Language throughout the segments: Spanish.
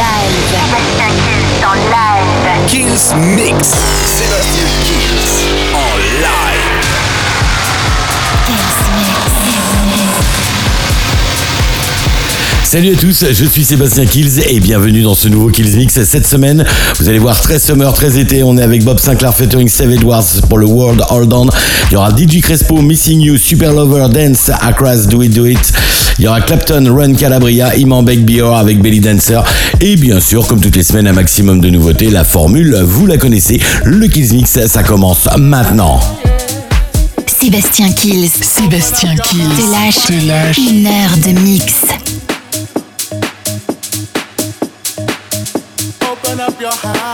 live. Sébastien Mix. Salut à tous, je suis Sébastien Kills et bienvenue dans ce nouveau Kills Mix. Cette semaine, vous allez voir très summer, très été. On est avec Bob Sinclair featuring Save Edwards pour le World Hold On. Il y aura DJ Crespo, Missing You, Super Lover, Dance, Across, Do It, Do It. Il y aura Clapton, Run Calabria, Imanbek Bior avec Belly Dancer. Et bien sûr, comme toutes les semaines, un maximum de nouveautés. La formule, vous la connaissez. Le Kills Mix, ça commence maintenant. Sébastien Kills. Sébastien Kills. Te lâche. Te lâche. Une heure de mix. your heart.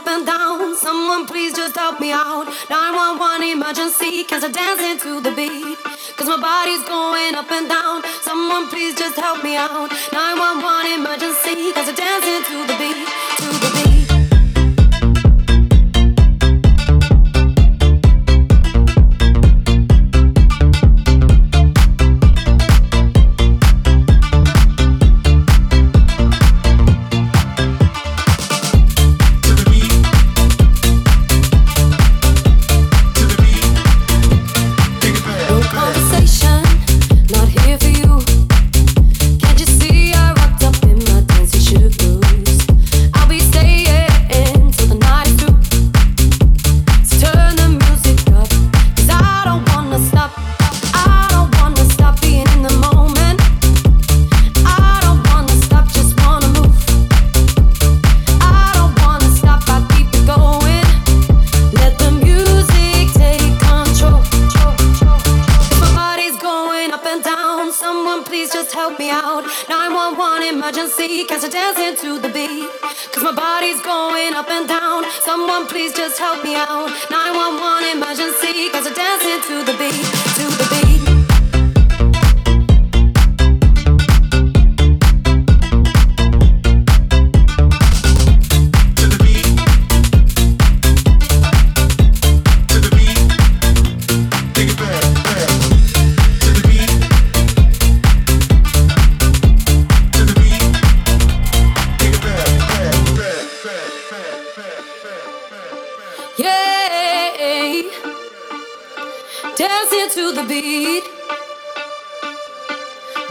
up and down. Someone please just help me out. 911 emergency, cause I dance into the beat. Cause my body's going up and down. Someone please just help me out. 911 emergency, cause I dance into the beat.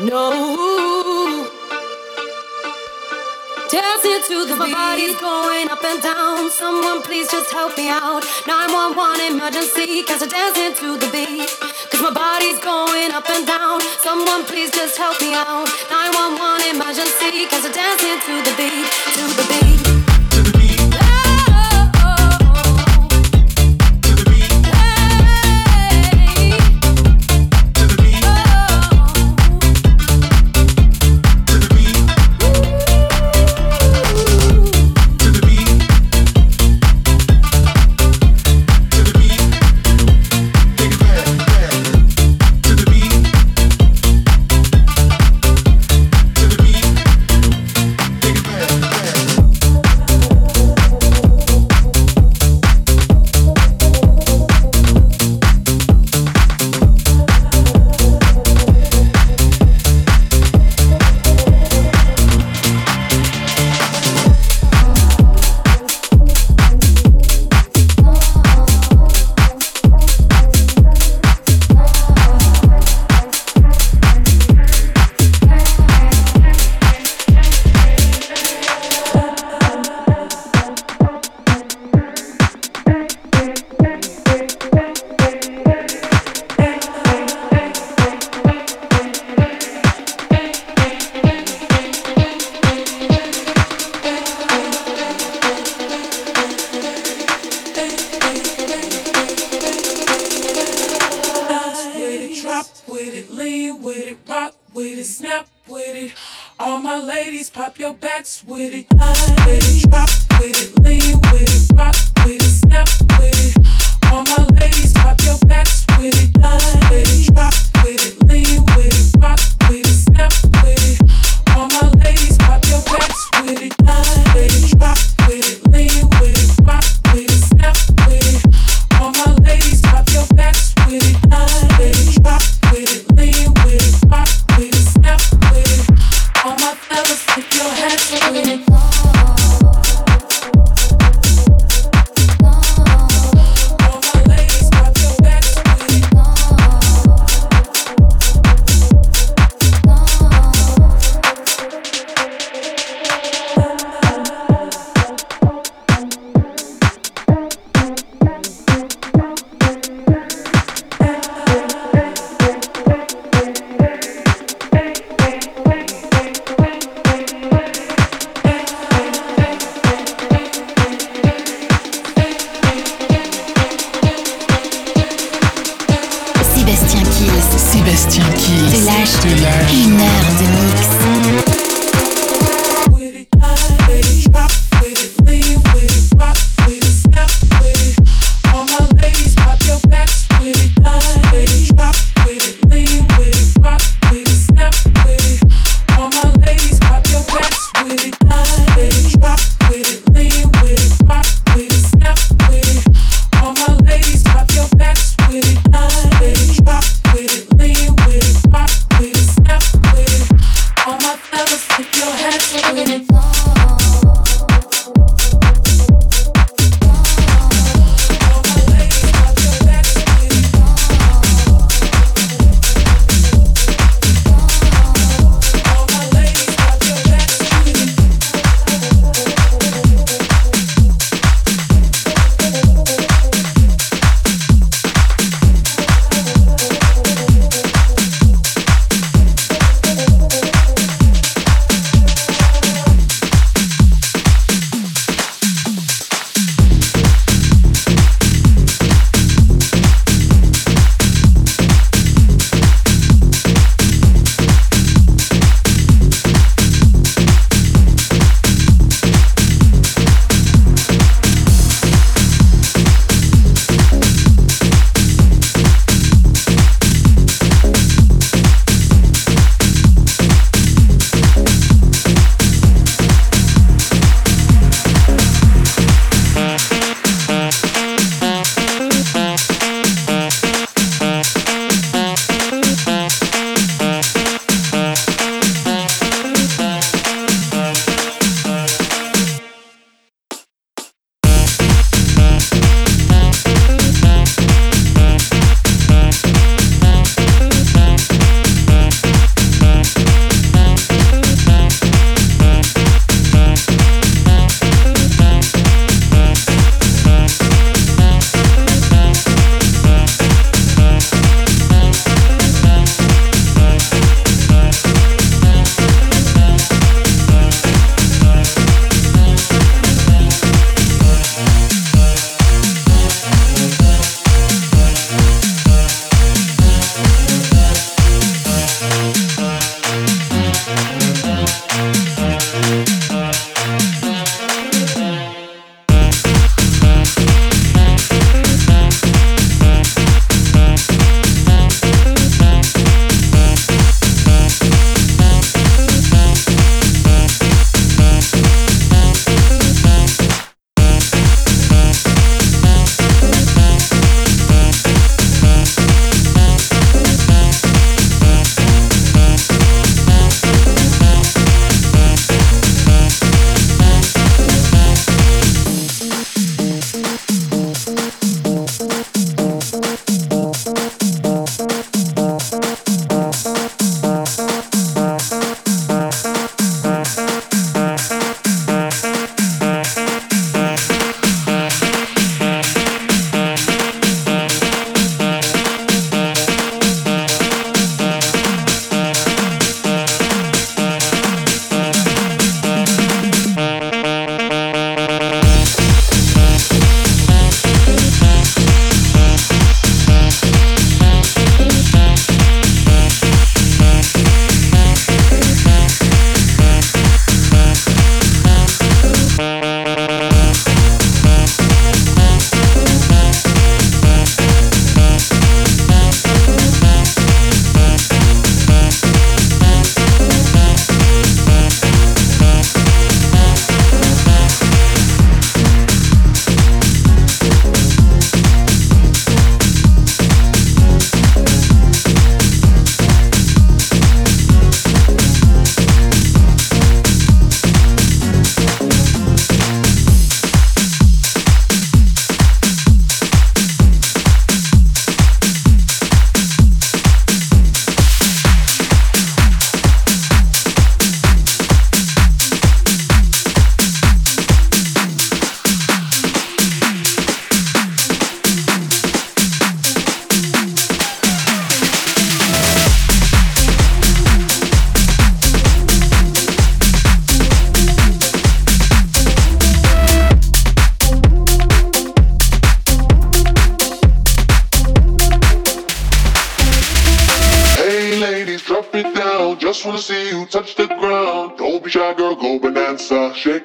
No. Dancing to the My body's going up and down. Someone please just help me out. 911 emergency. Cause I'm dancing to the beat. Cause my body's going up and down. Someone please just help me out. 911 emergency. Cause I'm dancing to the beat. To the beat.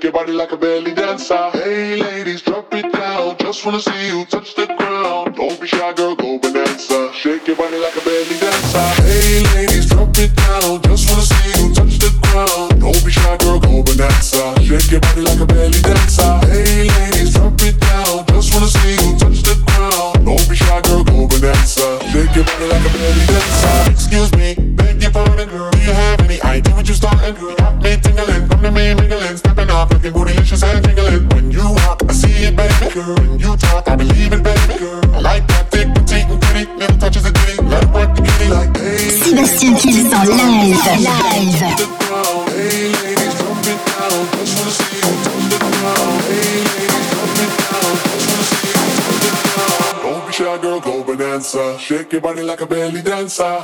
your body like a belly dancer. body like a belly dancer.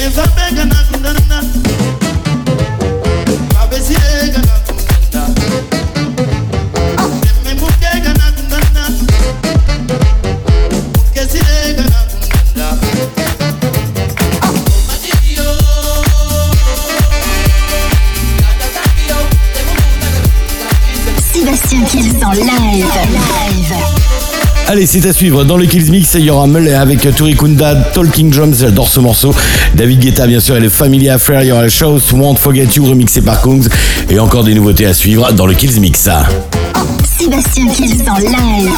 is are better. Allez, c'est à suivre dans le Kills Mix. Il y aura Mullet avec Turi Kunda, Talking Drums. J'adore ce morceau. David Guetta, bien sûr, et les Family Affair. Il y aura les Shows, Won't Forget You, remixé par Kungs. Et encore des nouveautés à suivre dans le Kills Mix. Sébastien Kills en live.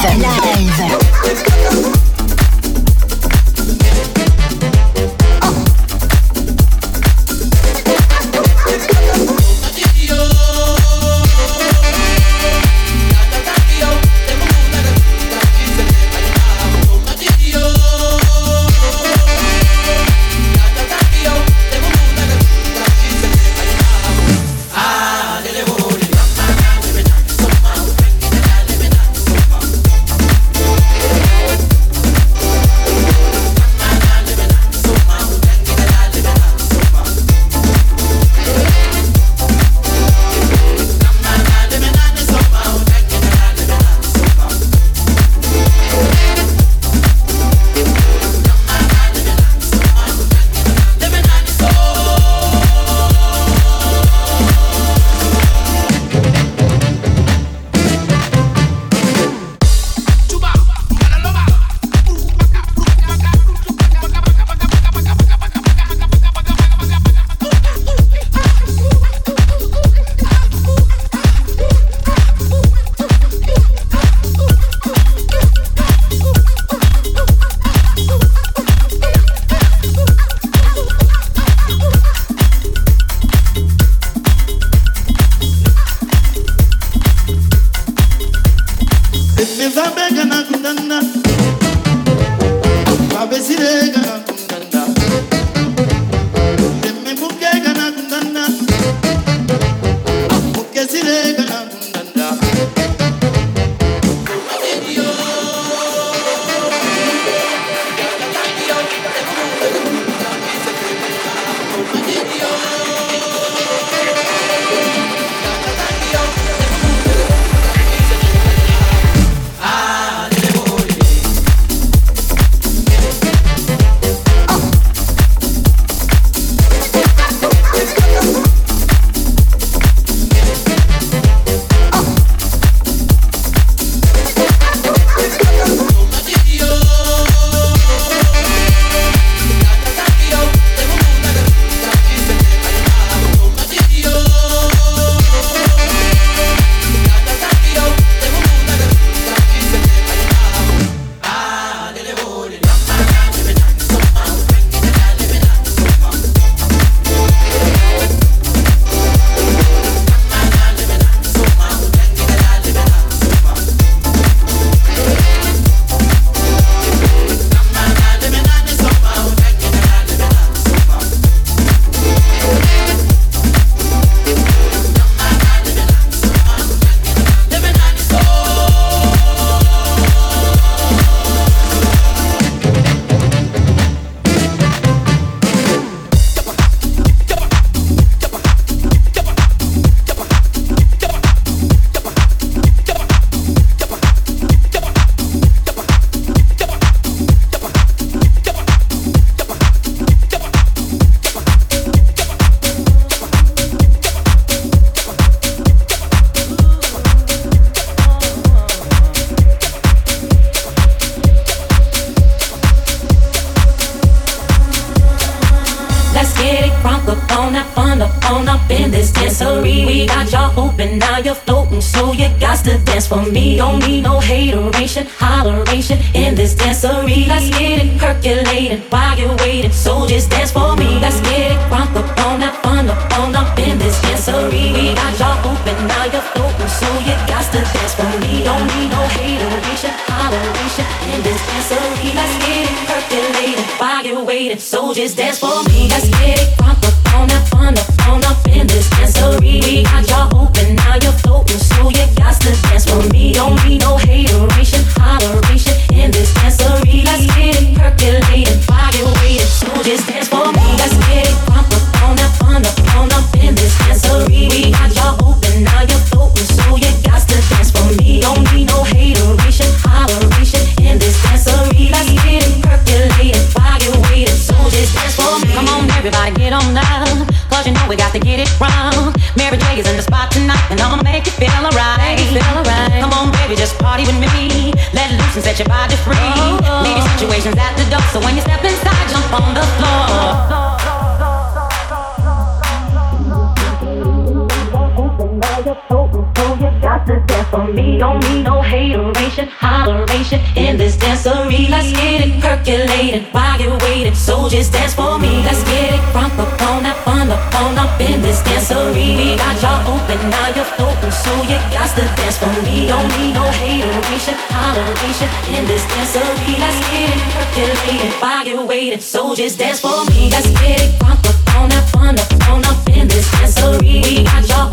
Soldiers dance for me. Don't need no hateration, holleration in this dancery. Let's get it percolating while you're waiting. So just dance for me. Let's get it crunk up on that fun up on up in this dancery. We got y'all open, now you're floating, so you got to dance for me. Don't need no hateration, holleration in this dancery. Let's get it percolating, fire waiting. Soldiers dance for me. Let's get it crunk up on that fun up on up in this dancery. We got y'all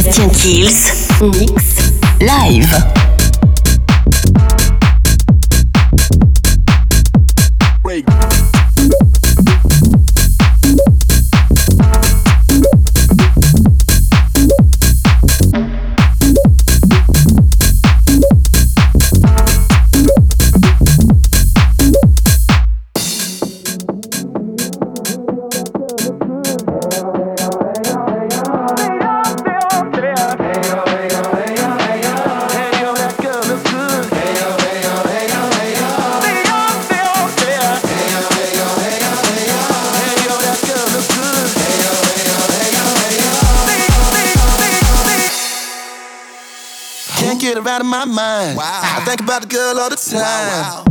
Sébastien Kills, Mix, Live. out of my mind. Wow. I think about the girl all the time. Wow, wow.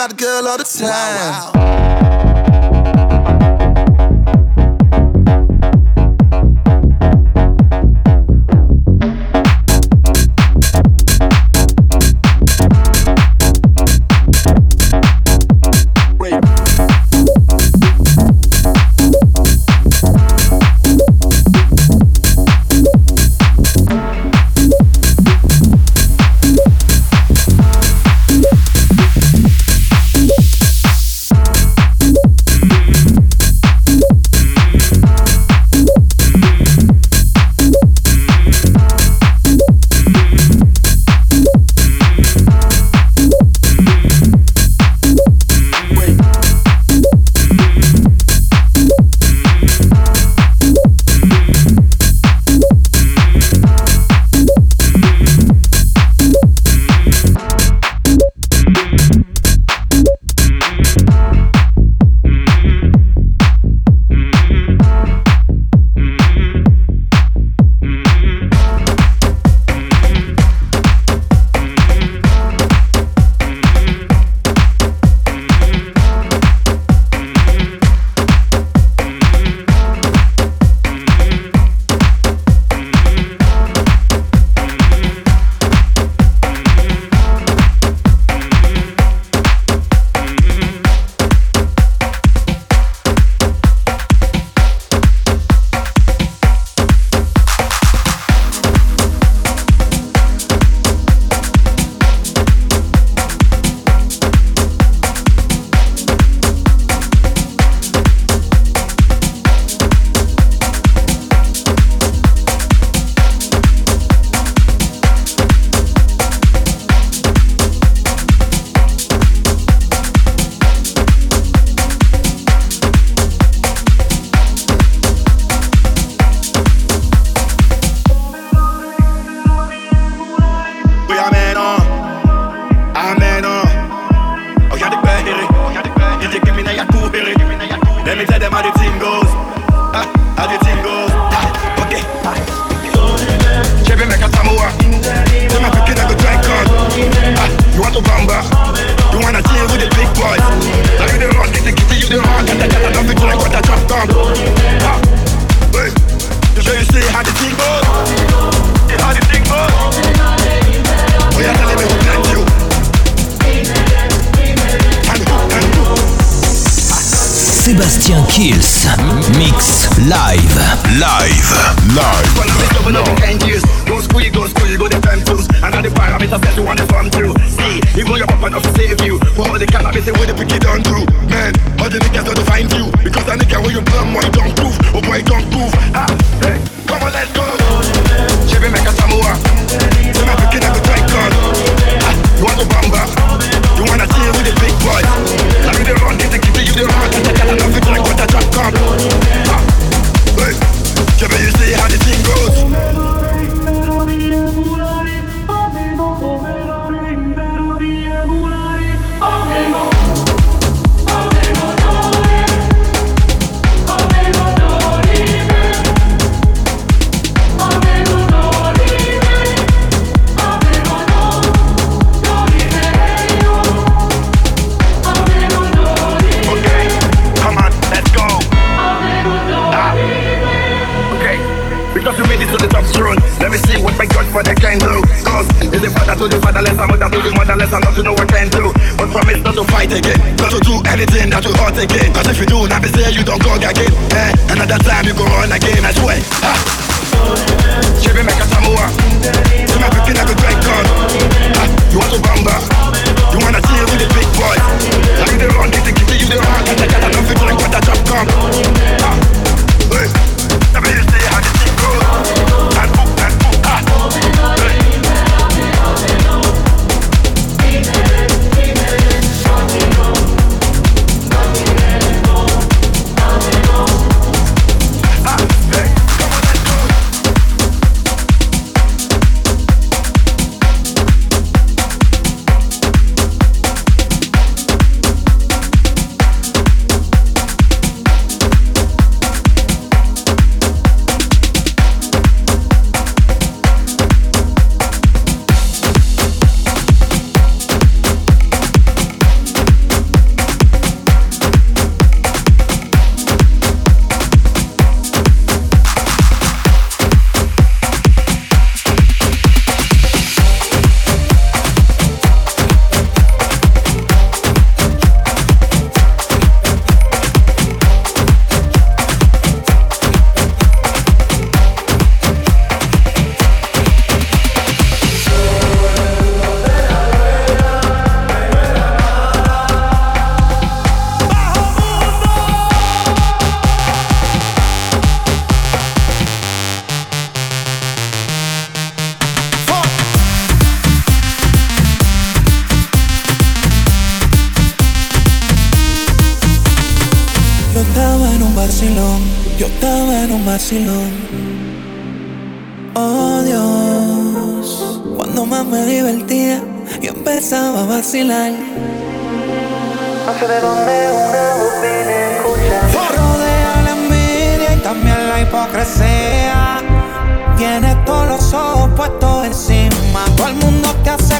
bad girl all the time. Wow, wow. To the fatherless, I'm mother to the motherless, I'm not to know what can do. But promise not to fight again, not to do anything that will hurt again. Cause if you do, now be say you don't go again. Eh, another time you go run again, I swear. Ha! Chevy make a Samoa. See my picking like a great gun. You want to bamba? You wanna chill with the big boys? Now you the run, get the kitty, you the. And I got enough to drink when the drop come. Vacilón, yo estaba en un vacilón. Oh Dios, cuando más me divertía, yo empezaba a vacilar. No sé de dónde una voz viene escucha. Rodea la envidia y también la hipocresía. Tienes todos los ojos puestos encima. Todo el mundo te hace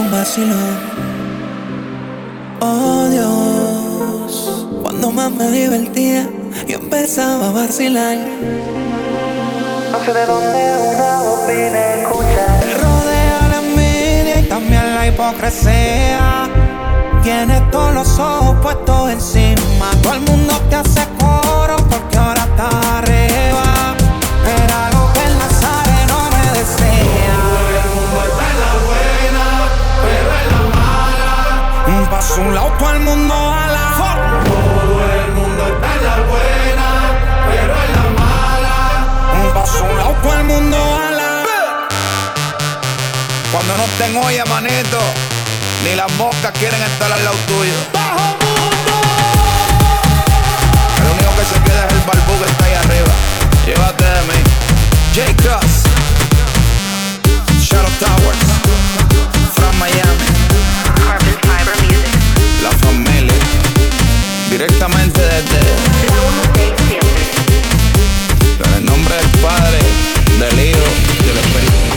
vacilón. Oh Dios, cuando más me divertía, yo empezaba a vacilar. No sé de dónde una voz viene escuchar. Rodea la envidia y también la hipocresía. Tienes todos los ojos puestos encima. Todo el mundo te hace coro porque ahora está todo el mundo a la Todo el mundo está en la buena, pero en la mala. Paso un lado, todo el mundo a la Cuando no estén olla, manito, ni las moscas quieren estar al lado tuyo. ¡Bajo mundo! El único que se queda es el barbú que está ahí arriba. Llévate de mí. J. Cross. Shadow Towers. From Miami. Carbon Fiber. Directamente desde. El nombre del Padre, del Hijo y del Espíritu.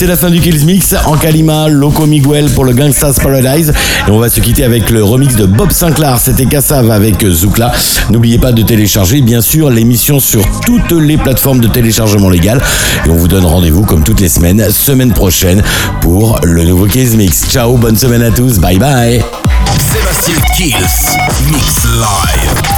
C'est la fin du Kills Mix. En Kalima, Loco Miguel pour le Gangsta's Paradise. Et on va se quitter avec le remix de Bob Sinclair. C'était Kassav avec Zoukla. N'oubliez pas de télécharger, bien sûr, l'émission sur toutes les plateformes de téléchargement légal. Et on vous donne rendez-vous, comme toutes les semaines, semaine prochaine, pour le nouveau Kills Mix. Ciao, bonne semaine à tous. Bye bye. Sébastien Kills, Mix Live.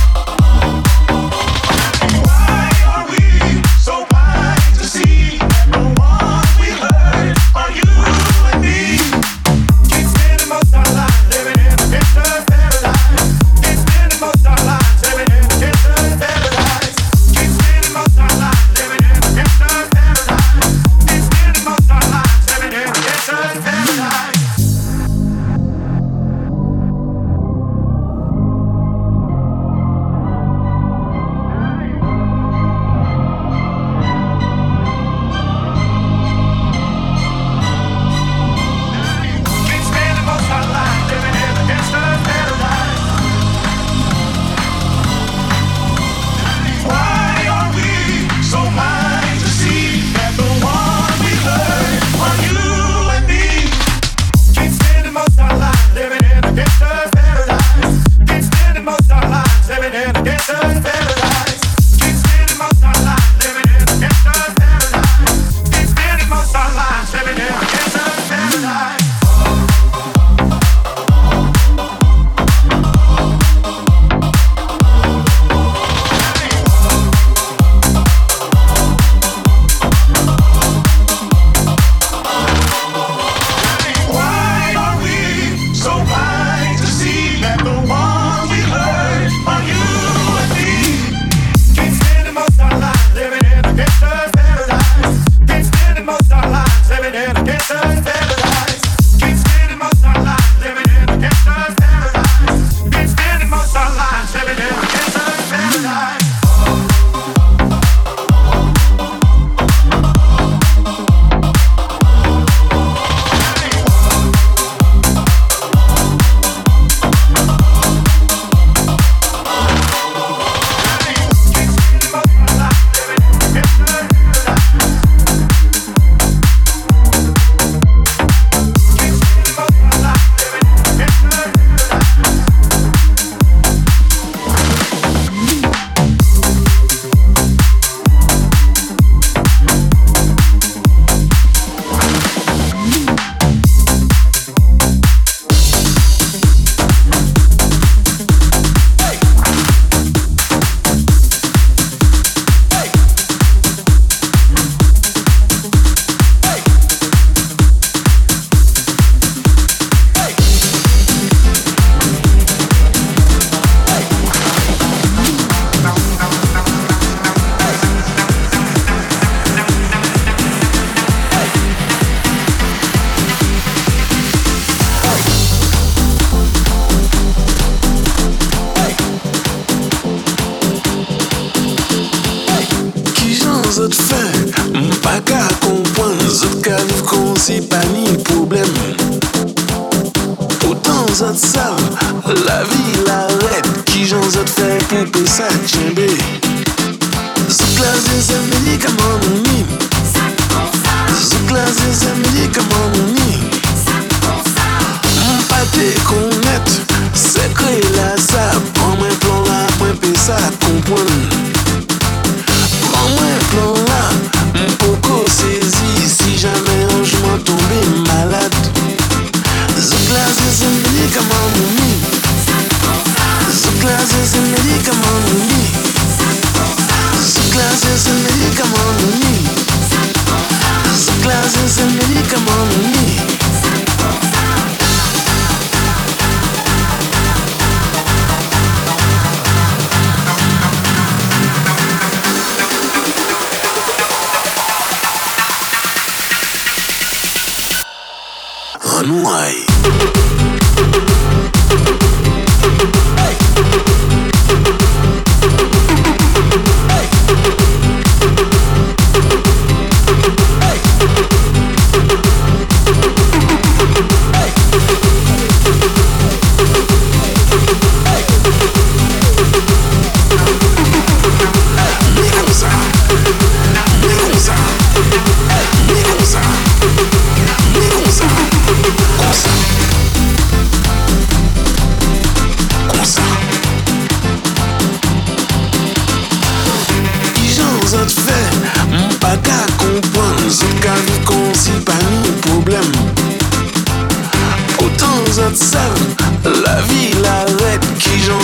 See pas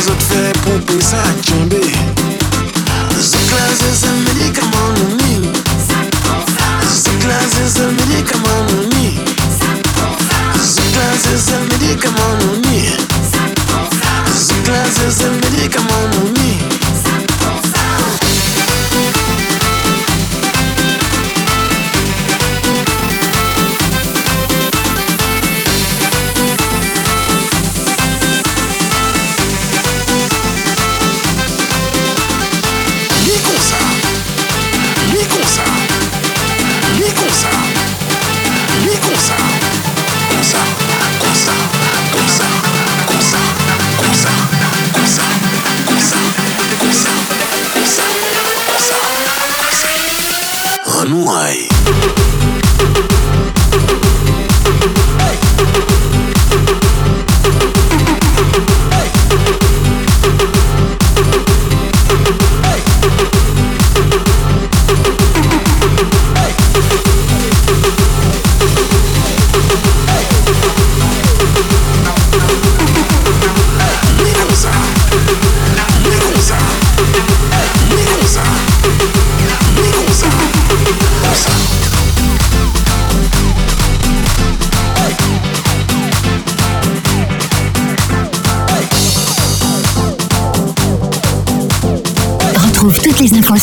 zot fe pou pe sa kembe